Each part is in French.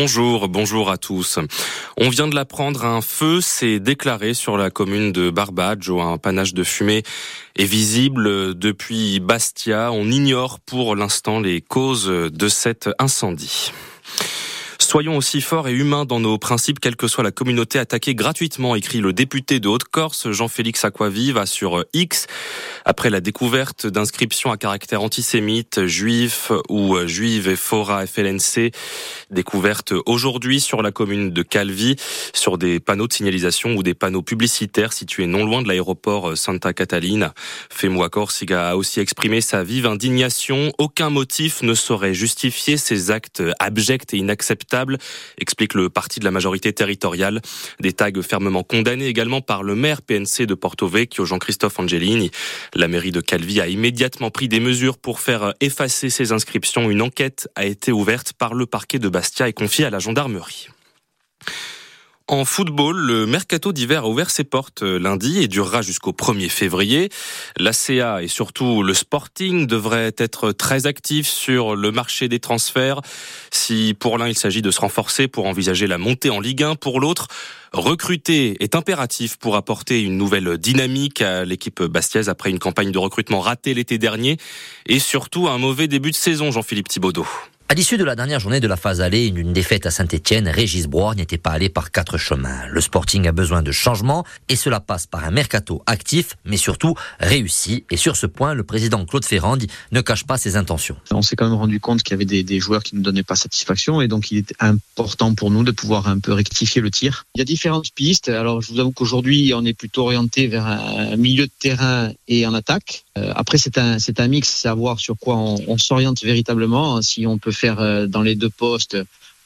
Bonjour, bonjour à tous. On vient de l'apprendre, un feu s'est déclaré sur la commune de Barbadge où un panache de fumée est visible depuis Bastia. On ignore pour l'instant les causes de cet incendie. Soyons aussi forts et humains dans nos principes, quelle que soit la communauté attaquée gratuitement, écrit le député de Haute-Corse, Jean-Félix Aquaviva, sur X, après la découverte d'inscriptions à caractère antisémite, juif ou juive et fora FLNC, découverte aujourd'hui sur la commune de Calvi, sur des panneaux de signalisation ou des panneaux publicitaires situés non loin de l'aéroport Santa Catalina. Femo Corsiga a aussi exprimé sa vive indignation. Aucun motif ne saurait justifier ces actes abjects et inacceptables explique le parti de la majorité territoriale. Des tags fermement condamnés également par le maire PNC de Porto Vecchio, Jean-Christophe Angelini. La mairie de Calvi a immédiatement pris des mesures pour faire effacer ces inscriptions. Une enquête a été ouverte par le parquet de Bastia et confiée à la gendarmerie. En football, le mercato d'hiver a ouvert ses portes euh, lundi et durera jusqu'au 1er février. La CA et surtout le Sporting devraient être très actifs sur le marché des transferts. Si pour l'un il s'agit de se renforcer pour envisager la montée en Ligue 1, pour l'autre, recruter est impératif pour apporter une nouvelle dynamique à l'équipe bastiaise après une campagne de recrutement ratée l'été dernier et surtout un mauvais début de saison, Jean-Philippe Thibaudot. À l'issue de la dernière journée de la phase aller, une défaite à Saint-Etienne, Régis Broir n'était pas allé par quatre chemins. Le Sporting a besoin de changement et cela passe par un mercato actif, mais surtout réussi. Et sur ce point, le président Claude Ferrand ne cache pas ses intentions. On s'est quand même rendu compte qu'il y avait des, joueurs qui ne donnaient pas satisfaction et donc il est important pour nous de pouvoir un peu rectifier le tir. Il y a différentes pistes. Alors je vous avoue qu'aujourd'hui, on est plutôt orienté vers un milieu de terrain et en attaque. Euh, après, c'est un, c'est un mix, savoir sur quoi on, on s'oriente véritablement. Si on peut faire euh, dans les deux postes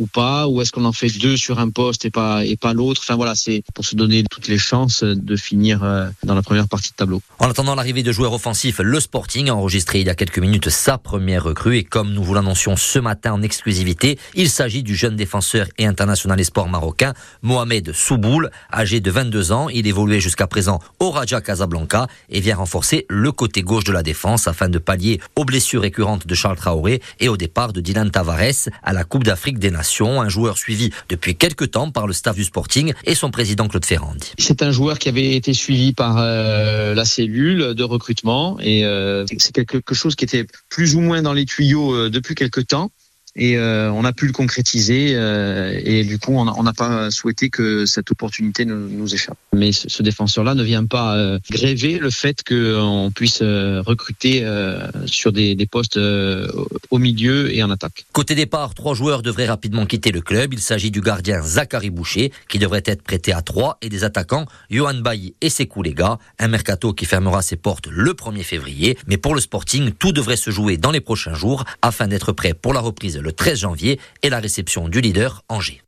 ou pas Ou est-ce qu'on en fait deux sur un poste et pas et pas l'autre? Enfin voilà, c'est pour se donner toutes les chances de finir euh, dans la première partie de tableau. En attendant l'arrivée de joueurs offensifs, le Sporting a enregistré il y a quelques minutes sa première recrue et comme nous vous l'annoncions ce matin en exclusivité, il s'agit du jeune défenseur et international sport marocain Mohamed Souboul, âgé de 22 ans. Il évoluait jusqu'à présent au Raja Casablanca et vient renforcer le côté gauche de la défense afin de pallier aux blessures récurrentes de Charles Traoré et au départ de Dylan Tavares à la Coupe d'Afrique des Nations un joueur suivi depuis quelques temps par le staff du Sporting et son président Claude Ferrandi. C'est un joueur qui avait été suivi par euh, la cellule de recrutement et euh, c'est quelque chose qui était plus ou moins dans les tuyaux euh, depuis quelques temps et euh, on a pu le concrétiser euh, et du coup on n'a pas souhaité que cette opportunité nous, nous échappe. Mais ce, ce défenseur-là ne vient pas euh, gréver le fait qu'on puisse euh, recruter euh, sur des, des postes euh, au milieu et en attaque. Côté départ, trois joueurs devraient rapidement quitter le club. Il s'agit du gardien Zachary Boucher qui devrait être prêté à trois et des attaquants Johan Bailly et Sekou Lega. Un mercato qui fermera ses portes le 1er février. Mais pour le Sporting, tout devrait se jouer dans les prochains jours afin d'être prêt pour la reprise le 13 janvier et la réception du leader Angers.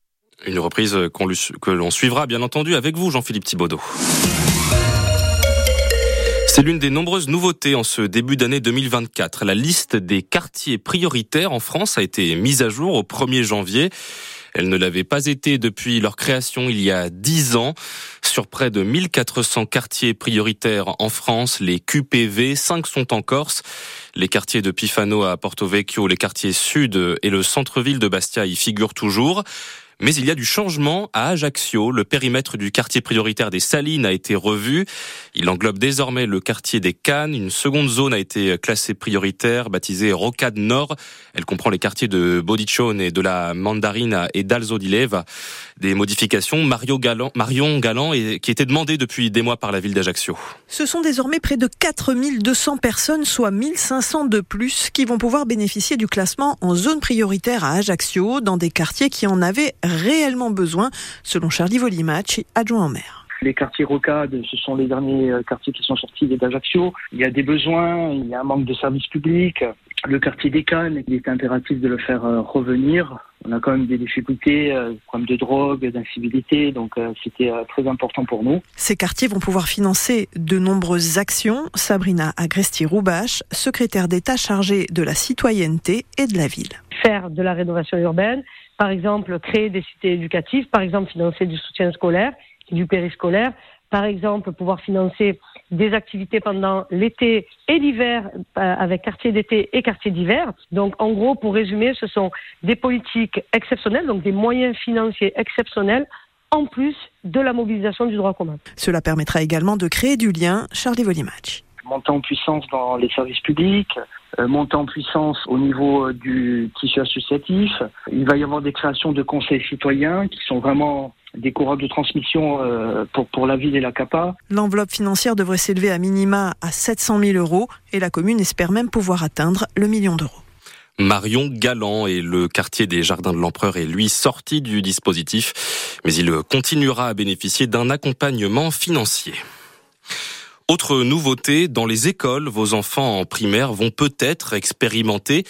Une reprise que l'on suivra bien entendu avec vous, Jean-Philippe Thibaudot. C'est l'une des nombreuses nouveautés en ce début d'année 2024. La liste des quartiers prioritaires en France a été mise à jour au 1er janvier. Elle ne l'avait pas été depuis leur création il y a dix ans. Sur près de 1400 quartiers prioritaires en France, les QPV, 5 sont en Corse. Les quartiers de Pifano à Porto Vecchio, les quartiers sud et le centre-ville de Bastia y figurent toujours. Mais il y a du changement à Ajaccio. Le périmètre du quartier prioritaire des Salines a été revu. Il englobe désormais le quartier des Cannes. Une seconde zone a été classée prioritaire, baptisée Rocade Nord. Elle comprend les quartiers de Bodiccione et de la Mandarina et d'Alzo di. Des modifications Marion Galland et, qui étaient demandées depuis des mois par la ville d'Ajaccio. Ce sont désormais près de 4200 personnes, soit 1500 de plus, qui vont pouvoir bénéficier du classement en zone prioritaire à Ajaccio, dans des quartiers qui en avaient réellement besoin, selon Charlie Volimach, adjoint en maire. Les quartiers rocades, ce sont les derniers quartiers qui sont sortis d'Ajaccio. Il y a des besoins, il y a un manque de services publics. Le quartier des Cannes, il est impératif de le faire revenir. On a quand même des difficultés, euh, problèmes de drogue, d'incivilité, donc euh, c'était euh, très important pour nous. Ces quartiers vont pouvoir financer de nombreuses actions. Sabrina Agresti-Roubache, secrétaire d'État chargée de la citoyenneté et de la ville. Faire de la rénovation urbaine, par exemple créer des cités éducatives, par exemple financer du soutien scolaire, du périscolaire, par exemple, pouvoir financer des activités pendant l'été et l'hiver euh, avec quartier d'été et quartier d'hiver. Donc, en gros, pour résumer, ce sont des politiques exceptionnelles, donc des moyens financiers exceptionnels en plus de la mobilisation du droit commun. Cela permettra également de créer du lien. Charlie Volimatch. Monter en puissance dans les services publics, euh, monter en puissance au niveau euh, du tissu associatif. Il va y avoir des créations de conseils citoyens qui sont vraiment des courants de transmission euh, pour, pour la ville et la CAPA. L'enveloppe financière devrait s'élever à minima à 700 000 euros et la commune espère même pouvoir atteindre le million d'euros. Marion Galland et le quartier des Jardins de l'Empereur est lui sorti du dispositif, mais il continuera à bénéficier d'un accompagnement financier. Autre nouveauté, dans les écoles, vos enfants en primaire vont peut-être expérimenter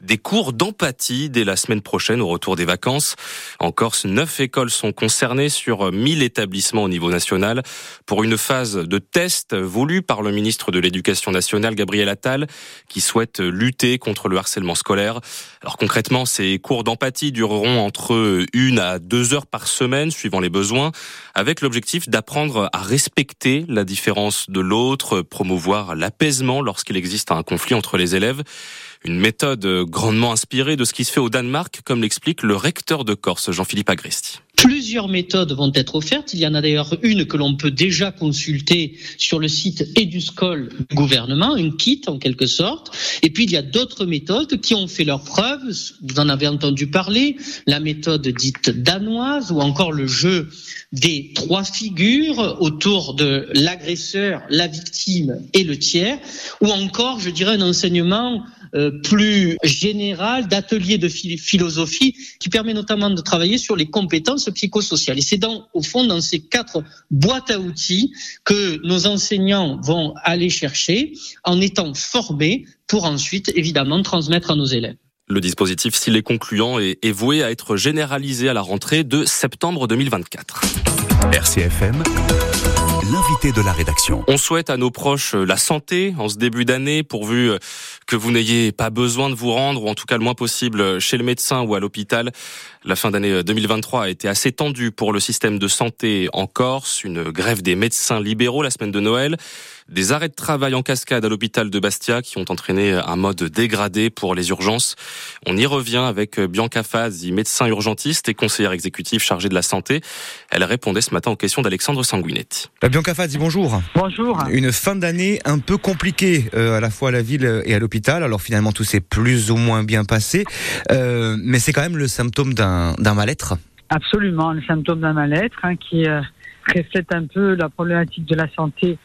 des cours d'empathie dès la semaine prochaine au retour des vacances. En Corse, neuf écoles sont concernées sur 1000 établissements au niveau national pour une phase de test voulue par le ministre de l'Éducation nationale, Gabriel Attal, qui souhaite lutter contre le harcèlement scolaire. Alors concrètement, ces cours d'empathie dureront entre une à deux heures par semaine, suivant les besoins, avec l'objectif d'apprendre à respecter la différence de l'autre, promouvoir l'apaisement lorsqu'il existe un conflit entre les élèves. Une méthode grandement inspirée de ce qui se fait au Danemark, comme l'explique le recteur de Corse, Jean-Philippe Agresti. Plusieurs méthodes vont être offertes. Il y en a d'ailleurs une que l'on peut déjà consulter sur le site EduScol du gouvernement, une kit en quelque sorte. Et puis il y a d'autres méthodes qui ont fait leurs preuves. Vous en avez entendu parler, la méthode dite danoise ou encore le jeu des trois figures autour de l'agresseur, la victime et le tiers, ou encore, je dirais, un enseignement euh, plus général d'ateliers de philosophie qui permet notamment de travailler sur les compétences psychosociales. Et c'est dans, au fond, dans ces quatre boîtes à outils que nos enseignants vont aller chercher en étant formés pour ensuite, évidemment, transmettre à nos élèves. Le dispositif, s'il est concluant, est, est voué à être généralisé à la rentrée de septembre 2024. RCFM l'invité de la rédaction. On souhaite à nos proches la santé en ce début d'année, pourvu que vous n'ayez pas besoin de vous rendre, ou en tout cas le moins possible, chez le médecin ou à l'hôpital. La fin d'année 2023 a été assez tendue pour le système de santé en Corse. Une grève des médecins libéraux la semaine de Noël. Des arrêts de travail en cascade à l'hôpital de Bastia qui ont entraîné un mode dégradé pour les urgences. On y revient avec Bianca Fazi, médecin urgentiste et conseillère exécutive chargée de la santé. Elle répondait ce matin aux questions d'Alexandre Sanguinetti. Bianca Fazi, bonjour. Bonjour. Une fin d'année un peu compliquée euh, à la fois à la ville et à l'hôpital. Alors finalement tout s'est plus ou moins bien passé, euh, mais c'est quand même le symptôme d'un mal-être. Absolument, le symptôme d'un mal-être hein, qui euh, reflète un peu la problématique de la santé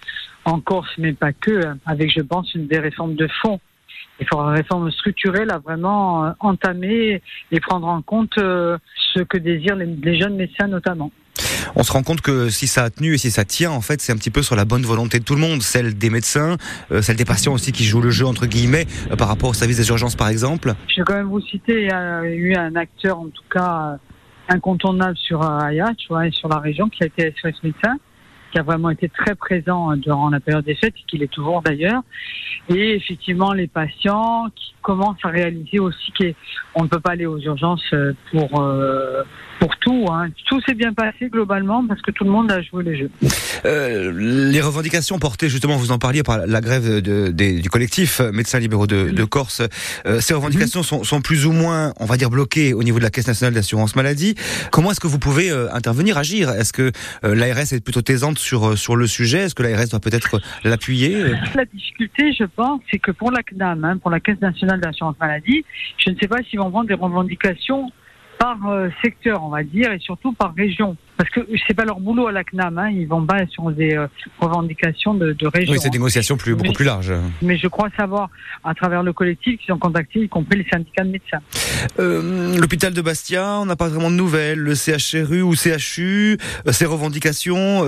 en Corse, mais pas que, hein, avec, je pense, une des réformes de fond. Il faudra une réforme structurelle à vraiment euh, entamer et prendre en compte euh, ce que désirent les, jeunes médecins notamment. On se rend compte que si ça a tenu et si ça tient, en fait, c'est un petit peu sur la bonne volonté de tout le monde, celle des médecins, euh, celle des patients aussi qui jouent le jeu entre guillemets par rapport au service des urgences, par exemple. Je vais quand même vous citer, il y a eu un acteur, en tout cas incontournable sur Aya, tu vois, et sur la région, qui a été SOS médecin qui a vraiment été très présent euh, durant la période des fêtes, et qu'il est toujours d'ailleurs. Et effectivement, les patients qui commencent à réaliser aussi qu'on ne peut pas aller aux urgences euh, pour euh, pour tout. Hein. Tout s'est bien passé globalement parce que tout le monde a joué le jeu. Euh, les revendications portées, justement, vous en parliez par la grève de, du collectif Médecins libéraux de, de Corse, euh, ces revendications sont, sont, plus ou moins, on va dire, bloquées au niveau de la Caisse nationale d'assurance maladie. Comment est-ce que vous pouvez intervenir, agir? Est-ce que l'ARS est plutôt taisante sur, sur le sujet Est-ce que l'ARS doit peut-être l'appuyer La difficulté, je pense, c'est que pour la CNAM, hein, pour la Caisse nationale d'assurance maladie, je ne sais pas s'ils vont prendre des revendications par euh, secteur, on va dire, et surtout par région. Parce que c'est pas leur boulot à la CNAM, hein, ils vont pas sur des euh, revendications de, de région. Oui, c'est des négociations plus, beaucoup plus larges. Mais je crois savoir, à travers le collectif, qu'ils ont contacté, y compris les syndicats de médecins. Euh, L'hôpital de Bastia, on n'a pas vraiment de nouvelles. Le CHRU ou CHU, euh, ces revendications.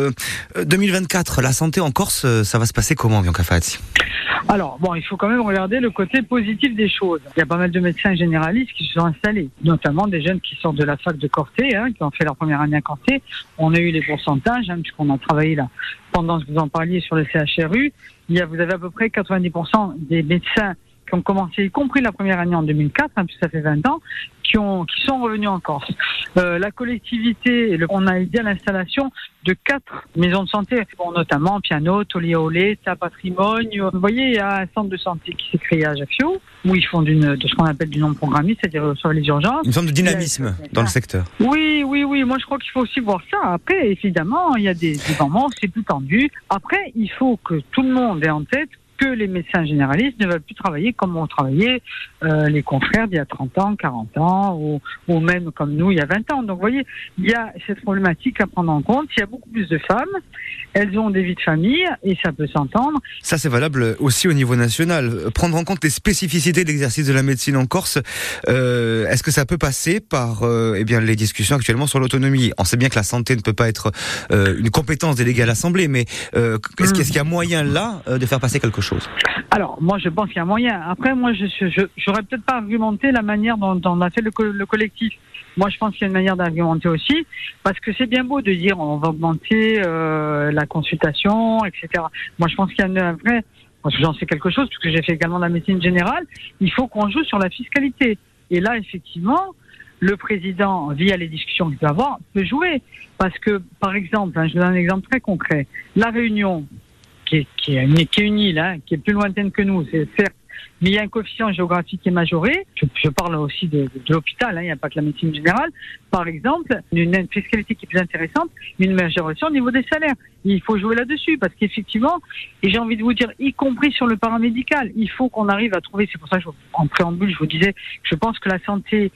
2024, la santé en Corse, ça va se passer comment, Bianca Fati? Alors, bon, il faut quand même regarder le côté positif des choses. Il y a pas mal de médecins généralistes qui se sont installés, notamment des jeunes qui sortent de la fac de Corté, hein, qui ont fait leur première année à Corté. On a eu les pourcentages, hein, puisqu'on a travaillé là pendant que vous en parliez sur le CHRU. Il y a, vous avez à peu près 90% des médecins qui ont commencé, y compris la première année en 2004, hein, puisque ça fait 20 ans, qui, ont, qui sont revenus en Corse. Euh, la collectivité, on a aidé à l'installation de quatre maisons de santé, bon, notamment Piano, Toliaolé, Ta Patrimoine. Vous voyez, il y a un centre de santé qui s'est créé à Ajaccio, où ils font d'une, de ce qu'on appelle du non programmé, c'est-à-dire sur les urgences. Une forme de dynamisme dans le secteur. Oui, oui, oui. Moi, je crois qu'il faut aussi voir ça. Après, évidemment, il y a des, des moments où c'est plus tendu. Après, il faut que tout le monde ait en tête que les médecins généralistes ne veulent plus travailler comme ont travaillé euh, les confrères d'il y a 30 ans, 40 ans, ou, ou, même comme nous il y a 20 ans. Donc vous voyez, il y a cette problématique à prendre en compte. Il y a beaucoup plus de femmes, elles ont des vies de famille, et ça peut s'entendre. Ça c'est valable aussi au niveau national. Prendre en compte les spécificités de l'exercice de la médecine en Corse, euh, est-ce que ça peut passer par euh, eh bien, les discussions actuellement sur l'autonomie? On sait bien que la santé ne peut pas être euh, une compétence déléguée à l'Assemblée, mais euh, est-ce qu'il y a moyen là de faire passer quelque chose alors, moi, je pense qu'il y a moyen. Après, moi, je j'aurais peut-être pas argumenté la manière dont, on a fait le, le collectif. Moi, je pense qu'il y a une manière d'argumenter aussi, parce que c'est bien beau de dire on va augmenter euh, la consultation, etc. Moi, je pense qu'il y a un vrai. Moi, j'en sais quelque chose, puisque j'ai fait également la médecine générale. Il faut qu'on joue sur la fiscalité. Et là, effectivement, le président, via les discussions qu'il peut avoir, peut jouer. Parce que, par exemple, hein, je vous donne un exemple très concret. La Réunion, qui est, qui est, qui est une île, hein, qui est plus lointaine que nous, c'est certes, mais il y a un coefficient géographique qui est majoré. Je, parle aussi de, de, l'hôpital, hein, il n'y a pas que la médecine générale. Par exemple, une, une, fiscalité qui est plus intéressante, une majoration au niveau des salaires. Il faut jouer là-dessus parce qu'effectivement, et j'ai envie de vous dire, y compris sur le paramédical, il faut qu'on arrive à trouver. C'est pour ça que je, en préambule, je vous disais, je pense que la santé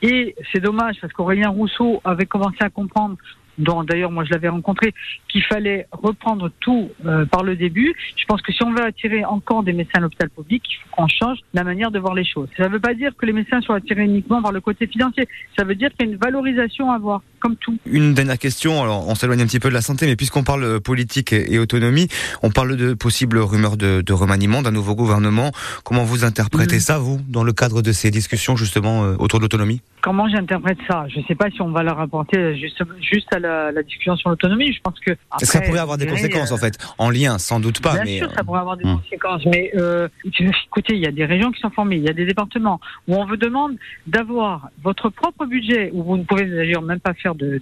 et c'est dommage parce qu'Aurélien Rousseau avait commencé à comprendre dont d'ailleurs moi je l'avais rencontré, qu'il fallait reprendre tout euh, par le début. Je pense que si on veut attirer encore des médecins à l'hôpital public, il faut qu'on change la manière de voir les choses. Ça ne veut pas dire que les médecins soient attirés uniquement par le côté financier. Ça veut dire qu'il y a une valorisation à avoir, comme tout. Une dernière question, alors on s'éloigne un petit peu de la santé, mais puisqu'on parle politique et autonomie, on parle de possibles rumeurs de, de remaniement d'un nouveau gouvernement. Comment vous interprétez mmh. ça, vous, dans le cadre de ces discussions justement euh, autour de l'autonomie? Comment j'interprète ça? Je ne sais pas si on va leur apporter juste, juste à la, la discussion sur l'autonomie. Je pense que après, ça pourrait avoir des conséquences euh, en fait, en lien, sans doute pas. Bien mais, sûr, ça pourrait avoir des hum. conséquences. Mais euh, écoutez, il y a des régions qui sont formées, il y a des départements où on vous demande d'avoir votre propre budget, où vous ne pouvez d'ailleurs même pas faire de,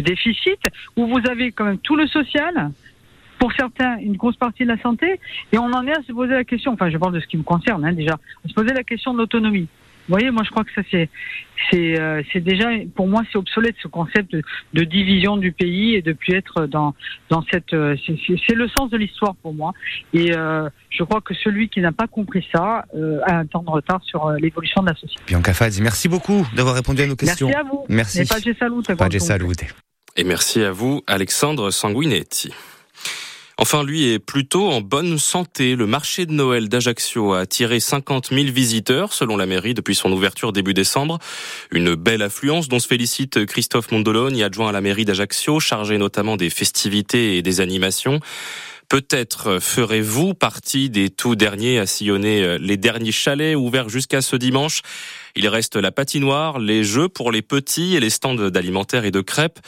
déficit, où vous avez quand même tout le social pour certains, une grosse partie de la santé, et on en est à se poser la question, enfin je parle de ce qui me concerne hein, déjà, à se poser la question de l'autonomie. Vous voyez, moi je crois que ça c'est c'est euh, déjà pour moi c'est obsolète ce concept de, de, division du pays et de plus être dans dans cette euh, c'est le sens de l'histoire pour moi et euh, je crois que celui qui n'a pas compris ça euh, a un temps de retard sur euh, l'évolution de la société. Bianca Fadzi, merci beaucoup d'avoir répondu à nos questions. Merci à vous. Merci. Et pas salute. Pas salute. Et merci à vous Alexandre Sanguinetti. Enfin, lui est plutôt en bonne santé. Le marché de Noël d'Ajaccio a attiré 50 000 visiteurs, selon la mairie, depuis son ouverture début décembre. Une belle affluence dont se félicite Christophe Mondologne, adjoint à la mairie d'Ajaccio, chargé notamment des festivités et des animations. Peut-être ferez-vous partie des tout derniers à sillonner les derniers chalets ouverts jusqu'à ce dimanche. Il reste la patinoire, les jeux pour les petits et les stands d'alimentaire et de crêpes.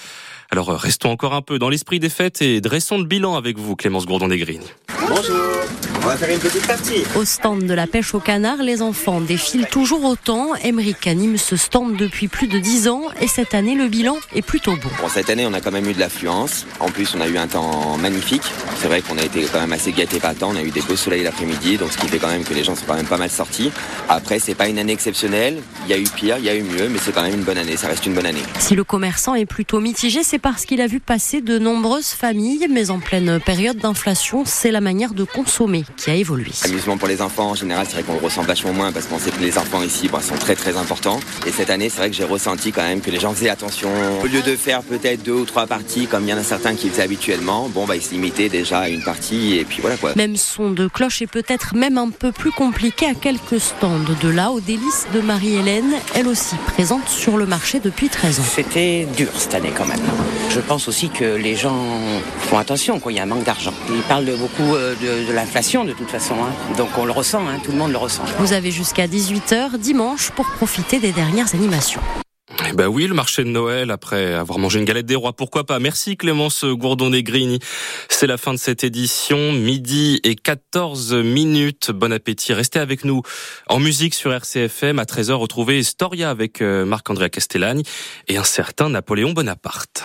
Alors restons encore un peu dans l'esprit des fêtes et dressons le bilan avec vous, Clémence Gourdon-Desgrignes. Bonjour. On va faire une petite partie. Au stand de la pêche au canard, les enfants défilent toujours autant. Emmerich anime ce stand depuis plus de 10 ans et cette année, le bilan est plutôt bon. Bon, cette année, on a quand même eu de l'affluence. En plus, on a eu un temps magnifique. C'est vrai qu'on a été quand même assez gâtés par le temps. On a eu des beaux soleils l'après-midi, donc ce qui fait quand même que les gens sont quand même pas mal sortis. Après, c'est pas une année exceptionnelle. Il y a eu pire, il y a eu mieux, mais c'est quand même une bonne année. Ça reste une bonne année. Si le commerçant est plutôt mitigé, c'est parce qu'il a vu passer de nombreuses familles, mais en pleine période d'inflation, c'est la manière de consommer qui a évolué. Amusement pour les enfants, en général, c'est vrai qu'on le ressent vachement moins parce qu'on sait que les enfants ici bah, sont très très importants. Et cette année, c'est vrai que j'ai ressenti quand même que les gens faisaient attention. Au lieu de faire peut-être deux ou trois parties comme il y en a certains qui faisaient habituellement, bon, bah, ils se limitaient déjà à une partie et puis voilà quoi. Même son de cloche est peut-être même un peu plus compliqué à quelques stands. De là aux délices de Marie-Hélène, elle aussi présente sur le marché depuis 13 ans. C'était dur cette année quand même. Je pense aussi que les gens font attention, quoi. il y a un manque d'argent. Ils parlent de beaucoup de, de l'inflation de toute façon, hein. donc on le ressent, hein. tout le monde le ressent. Vous avez jusqu'à 18h dimanche pour profiter des dernières animations. Eh ben oui, le marché de Noël après avoir mangé une galette des rois, pourquoi pas. Merci Clémence Gourdon-Negrini. C'est la fin de cette édition, midi et 14 minutes. Bon appétit. Restez avec nous en musique sur RCFM à 13h. Retrouvez Storia avec euh, Marc-André Castellani et un certain Napoléon Bonaparte.